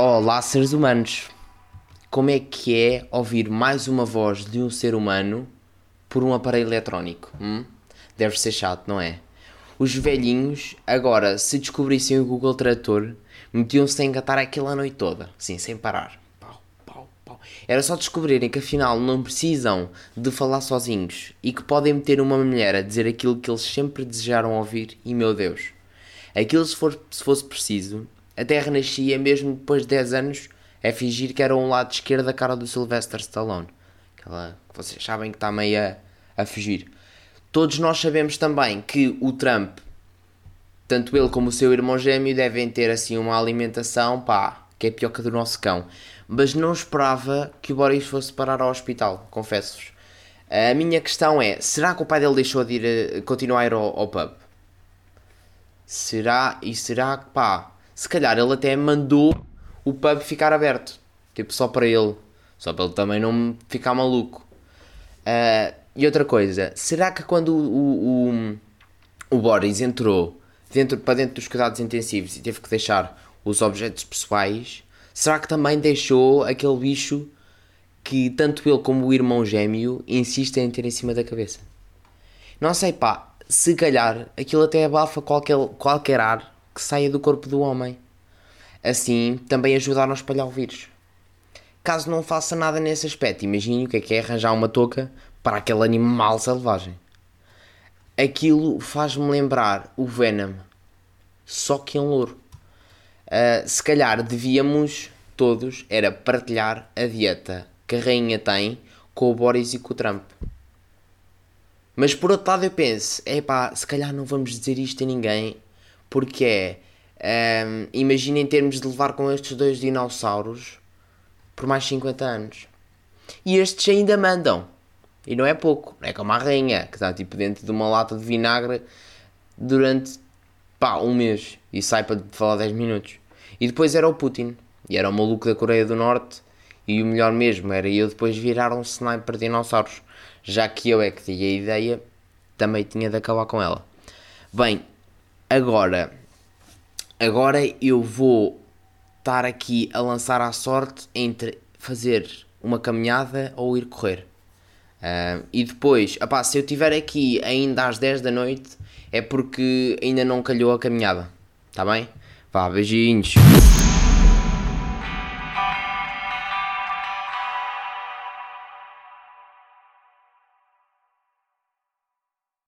Olá, seres humanos! Como é que é ouvir mais uma voz de um ser humano por um aparelho eletrónico? Hum? Deve ser chato, não é? Os velhinhos, agora, se descobrissem o Google Tradutor, metiam-se a engatar aquela noite toda, sim, sem parar. Pau, pau, pau. Era só descobrirem que afinal não precisam de falar sozinhos e que podem meter uma mulher a dizer aquilo que eles sempre desejaram ouvir e, meu Deus, aquilo se, for, se fosse preciso, a Terra nascia mesmo depois de 10 anos a fingir que era um lado esquerdo da cara do Sylvester Stallone. Aquela que vocês sabem que está meio a, a fugir. Todos nós sabemos também que o Trump, tanto ele como o seu irmão gêmeo, devem ter assim uma alimentação, pá, que é pior que a do nosso cão. Mas não esperava que o Boris fosse parar ao hospital, confesso-vos. A minha questão é: será que o pai dele deixou de ir, a, continuar a ir ao, ao pub? Será? E será que, pá, se calhar ele até mandou o pub ficar aberto, tipo só para ele, só para ele também não ficar maluco. Uh, e outra coisa, será que quando o, o, o Boris entrou dentro, para dentro dos cuidados intensivos e teve que deixar os objetos pessoais, será que também deixou aquele bicho que tanto ele como o irmão gêmeo insistem em ter em cima da cabeça? Não sei, pá, se calhar aquilo até abafa qualquer, qualquer ar que saia do corpo do homem. Assim, também ajuda a espalhar o vírus. Caso não faça nada nesse aspecto, imagine o que é que é arranjar uma touca para aquele animal selvagem. Aquilo faz-me lembrar o Venom, só que em louro. Uh, se calhar devíamos todos era partilhar a dieta que a rainha tem com o Boris e com o Trump. Mas por outro lado eu penso, é pá, se calhar não vamos dizer isto a ninguém porque é. Um, imaginem termos de levar com estes dois dinossauros por mais 50 anos. E estes ainda mandam. E não é pouco. Não é como a rainha, que está tipo dentro de uma lata de vinagre durante pá, um mês e sai para falar 10 minutos. E depois era o Putin. E era o maluco da Coreia do Norte. E o melhor mesmo era eu depois virar um sniper de dinossauros. Já que eu é que tinha a ideia, também tinha de acabar com ela. Bem, Agora, agora eu vou estar aqui a lançar à sorte entre fazer uma caminhada ou ir correr. Uh, e depois, se eu estiver aqui ainda às 10 da noite, é porque ainda não calhou a caminhada. Está bem? Vá, beijinhos.